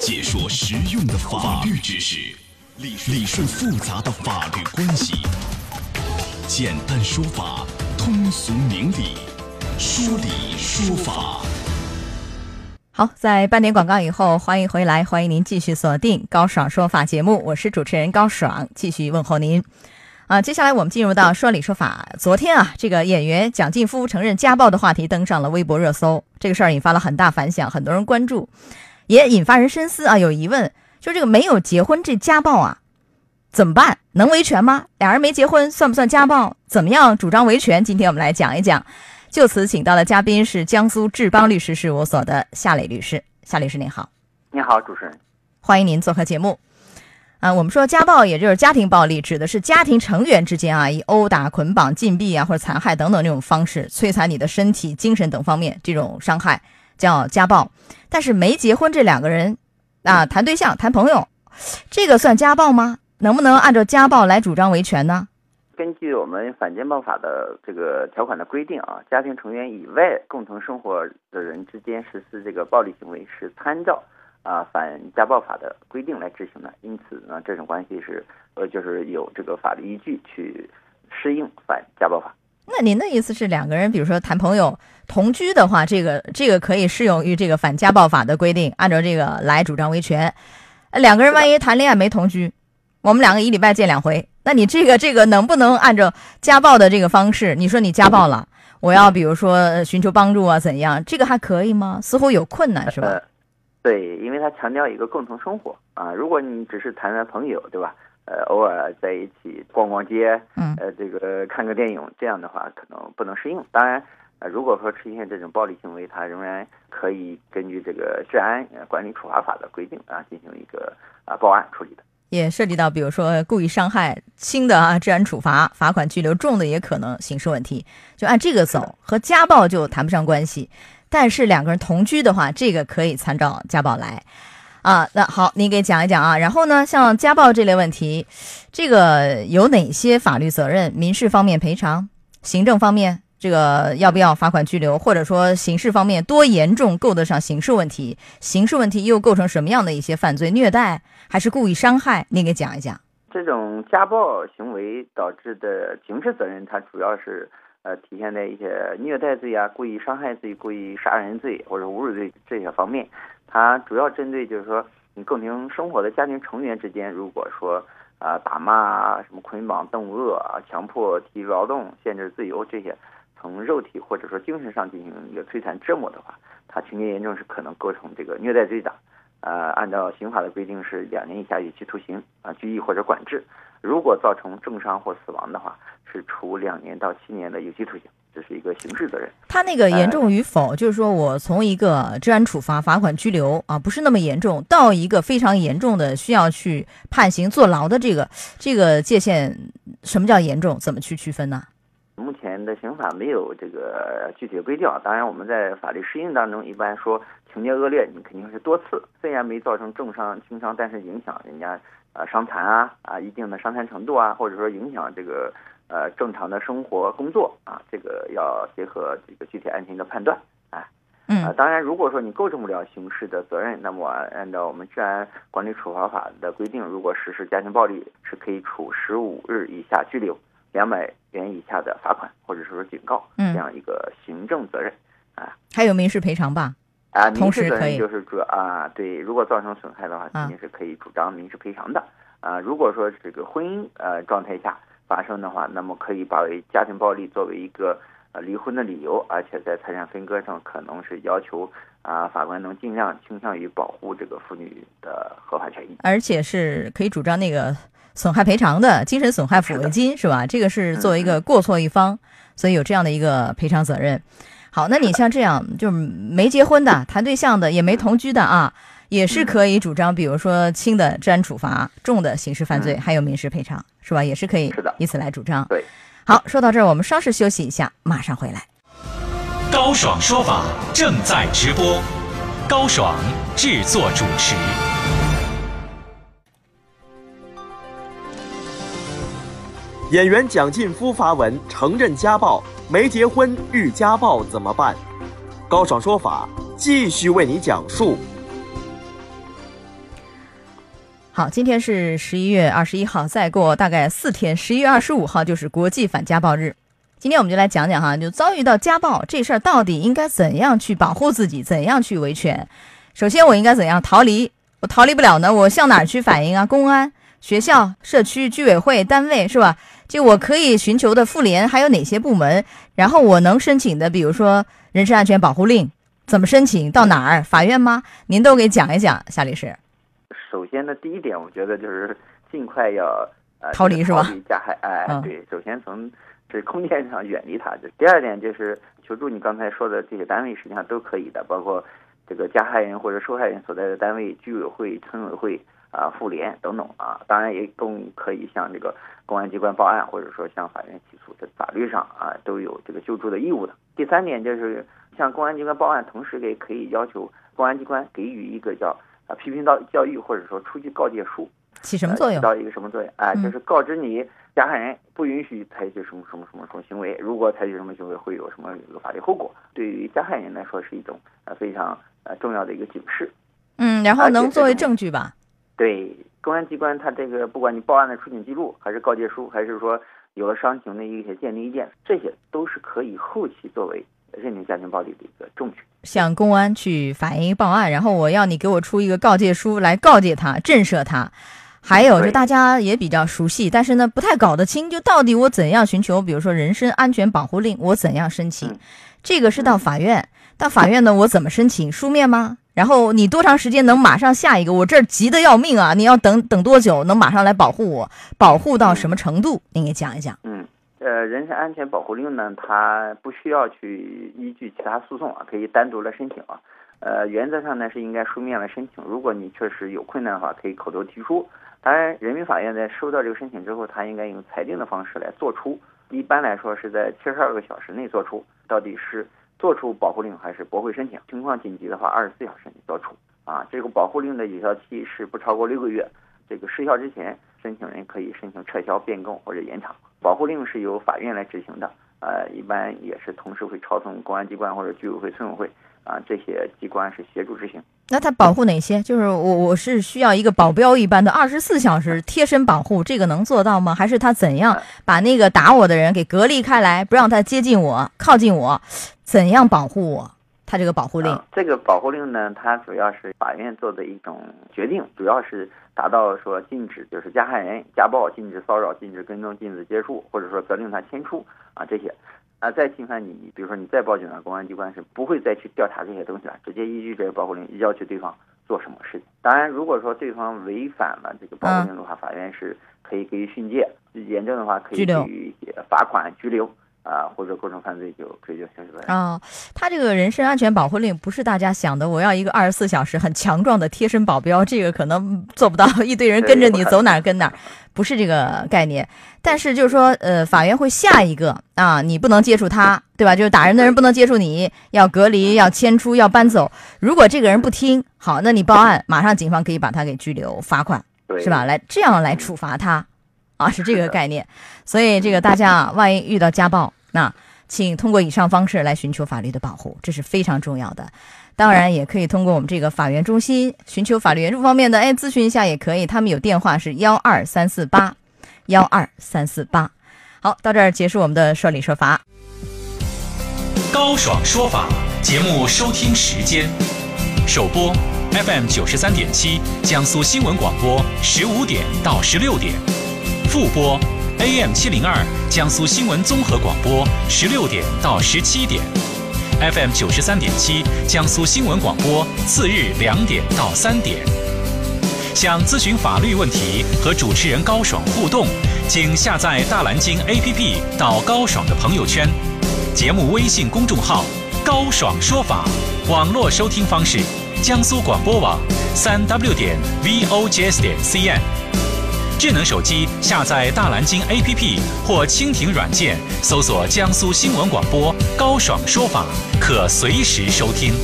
解说实用的法律知识，理理顺复杂的法律关系，简单说法，通俗明理，说理说法。好，在半点广告以后，欢迎回来，欢迎您继续锁定高爽说法节目，我是主持人高爽，继续问候您。啊，接下来我们进入到说理说法。昨天啊，这个演员蒋劲夫承认家暴的话题登上了微博热搜，这个事儿引发了很大反响，很多人关注，也引发人深思啊。有疑问，就这个没有结婚这家暴啊，怎么办？能维权吗？俩人没结婚算不算家暴？怎么样主张维权？今天我们来讲一讲。就此请到的嘉宾是江苏志邦律师事务所的夏磊律师。夏律师您好，您好，主持人，欢迎您做客节目。啊，我们说家暴，也就是家庭暴力，指的是家庭成员之间啊，以殴打、捆绑、禁闭啊，或者残害等等这种方式摧残你的身体、精神等方面这种伤害，叫家暴。但是没结婚这两个人啊，谈对象、谈朋友，这个算家暴吗？能不能按照家暴来主张维权呢？根据我们反家暴法的这个条款的规定啊，家庭成员以外共同生活的人之间实施这个暴力行为是参照。啊，反家暴法的规定来执行的，因此呢，这种关系是呃，就是有这个法律依据去适应反家暴法。那您的意思是，两个人比如说谈朋友、同居的话，这个这个可以适用于这个反家暴法的规定，按照这个来主张维权。两个人万一谈恋爱没同居，我们两个一礼拜见两回，那你这个这个能不能按照家暴的这个方式？你说你家暴了，我要比如说寻求帮助啊，怎样？这个还可以吗？似乎有困难，是吧？对，因为他强调一个共同生活啊，如果你只是谈谈朋友，对吧？呃，偶尔在一起逛逛街，嗯，呃，这个看个电影，这样的话可能不能适应。当然，呃，如果说出现这种暴力行为，他仍然可以根据这个治安管理处罚法的规定啊，进行一个啊报案处理的。也涉及到，比如说故意伤害，轻的啊治安处罚、罚款、拘留；重的也可能刑事问题。就按这个走，和家暴就谈不上关系。但是两个人同居的话，这个可以参照家暴来，啊，那好，您给讲一讲啊。然后呢，像家暴这类问题，这个有哪些法律责任？民事方面赔偿，行政方面这个要不要罚款拘留，或者说刑事方面多严重够得上刑事问题？刑事问题又构成什么样的一些犯罪？虐待还是故意伤害？您给讲一讲。这种家暴行为导致的刑事责任，它主要是。呃，体现在一些虐待罪啊、故意伤害罪、故意杀人罪或者侮辱罪这些方面，它主要针对就是说，你共同生活的家庭成员之间，如果说啊打骂啊、什么捆绑、冻饿啊、强迫体力劳动、限制自由这些，从肉体或者说精神上进行一个摧残折磨的话，它情节严重是可能构成这个虐待罪的。呃，按照刑法的规定是两年以下有期徒刑啊、拘役或者管制。如果造成重伤或死亡的话，是处两年到七年的有期徒刑，这是一个刑事责任。他那个严重与否，就是说我从一个治安处罚、罚款、拘留啊，不是那么严重，到一个非常严重的需要去判刑、坐牢的这个这个界限，什么叫严重？怎么去区分呢？目前的刑法没有这个具体的规定。当然，我们在法律适应当中，一般说情节恶劣，你肯定是多次，虽然没造成重伤、轻伤，但是影响人家。呃，伤残啊，啊，一定的伤残程度啊，或者说影响这个呃正常的生活工作啊，这个要结合这个具体案情的判断，啊，嗯，当然，如果说你构成不了刑事的责任，那么按照我们治安管理处罚法的规定，如果实施家庭暴力，是可以处十五日以下拘留、两百元以下的罚款，或者说警告，这样一个行政责任，啊，还有民事赔偿吧。啊，民事责任就是主要啊，对，如果造成损害的话，肯定是可以主张民事赔偿的。啊，如果说这个婚姻呃状态下发生的话，那么可以把为家庭暴力作为一个呃离婚的理由，而且在财产分割上可能是要求啊法官能尽量倾向于保护这个妇女的合法权益，而且是可以主张那个损害赔偿的精神损害抚慰金是吧？这个是作为一个过错一方，所以有这样的一个赔偿责任。好，那你像这样就是没结婚的、谈对象的、也没同居的啊，也是可以主张，比如说轻的治安处罚、重的刑事犯罪，还有民事赔偿，是吧？也是可以以此来主张。对，好，说到这儿，我们稍事休息一下，马上回来。高爽说法正在直播，高爽制作主持。演员蒋劲夫发文承认家暴。没结婚遇家暴怎么办？高爽说法继续为你讲述。好，今天是十一月二十一号，再过大概四天，十一月二十五号就是国际反家暴日。今天我们就来讲讲哈，就遭遇到家暴这事儿，到底应该怎样去保护自己，怎样去维权？首先，我应该怎样逃离？我逃离不了呢，我向哪儿去反映啊？公安、学校、社区、居委会、单位是吧？就我可以寻求的妇联还有哪些部门？然后我能申请的，比如说人身安全保护令，怎么申请？到哪儿？法院吗？您都给讲一讲，夏律师。首先呢，第一点，我觉得就是尽快要呃逃离是吧？逃离加害，哎，嗯对，首先从这空间上远离它。第二点就是求助你刚才说的这些单位，实际上都可以的，包括这个加害人或者受害人所在的单位、居委会、村委会啊、妇联等等啊。当然也更可以向这个公安机关报案，或者说向法院起诉。在法律上啊都有这个救助的义务的。第三点就是向公安机关报案，同时也可以要求公安机关给予一个叫啊批评到教育或者说出具告诫书。起什么作用？起到一个什么作用？啊，嗯就是告知你加害人不允许采取什么什么什么什么行为，如果采取什么行为会有什么一个法律后果。对于加害人来说是一种呃非常呃重要的一个警示。嗯，然后能作为证据吧？对公安机关，他这个不管你报案的出警记录，还是告诫书，还是说有了伤情的一些鉴定意见，这些都是可以后期作为认定家庭暴力的一个证据。向公安去反映报案，然后我要你给我出一个告诫书来告诫他、震慑他。还有，就大家也比较熟悉，但是呢不太搞得清，就到底我怎样寻求，比如说人身安全保护令，我怎样申请？嗯这个是到法院，到法院呢我怎么申请？书面吗？然后你多长时间能马上下一个？我这儿急得要命啊！你要等等多久能马上来保护我？保护到什么程度？您给讲一讲。嗯，呃，人身安全保护令呢，它不需要去依据其他诉讼啊，可以单独来申请啊。呃，原则上呢是应该书面来申请，如果你确实有困难的话，可以口头提出。当然，人民法院在收到这个申请之后，它应该用裁定的方式来做出。一般来说是在七十二个小时内做出，到底是做出保护令还是驳回申请。情况紧急的话，二十四小时内做出。啊，这个保护令的有效期是不超过六个月。这个失效之前，申请人可以申请撤销、变更或者延长。保护令是由法院来执行的，呃，一般也是同时会抄送公安机关或者居委会、村委会啊这些机关是协助执行。那它保护哪些？就是我我是需要一个保镖一般的二十四小时贴身保护，这个能做到吗？还是他怎样把那个打我的人给隔离开来，不让他接近我、靠近我？怎样保护我？他这个保护令啊，这个保护令呢，它主要是法院做的一种决定，主要是达到说禁止就是加害人家暴、禁止骚扰、禁止跟踪、禁止接触，或者说责令他迁出啊这些。啊，再侵犯你，比如说你再报警了，公安机关是不会再去调查这些东西了，直接依据这个保护令要求对方做什么事情。当然，如果说对方违反了这个保护令的话，法院是可以给予训诫，严重的话可以罚款、拘留啊，或者构成犯罪就追究刑事责任。啊、他这个人身安全保护令不是大家想的，我要一个二十四小时很强壮的贴身保镖，这个可能做不到，一堆人跟着你走哪儿跟哪儿，不是这个概念。但是就是说，呃，法院会下一个啊，你不能接触他，对吧？就是打人的人不能接触你，要隔离，要迁出，要搬走。如果这个人不听，好，那你报案，马上警方可以把他给拘留、罚款，是吧？来这样来处罚他，啊，是这个 概念。所以这个大家啊，万一遇到家暴，那请通过以上方式来寻求法律的保护，这是非常重要的。当然，也可以通过我们这个法援中心寻求法律援助方面的，哎，咨询一下也可以。他们有电话是幺二三四八幺二三四八。好，到这儿结束我们的说理说法。高爽说法节目收听时间：首播 FM 九十三点七，江苏新闻广播十五点到十六点；复播 AM 七零二，江苏新闻综合广播十六点到十七点；FM 九十三点七，江苏新闻广播次日两点到三点。想咨询法律问题和主持人高爽互动，请下载大蓝鲸 APP 到高爽的朋友圈。节目微信公众号“高爽说法”，网络收听方式：江苏广播网三 w 点 vojs 点 cn。智能手机下载大蓝鲸 APP 或蜻蜓软件，搜索江苏新闻广播“高爽说法”，可随时收听。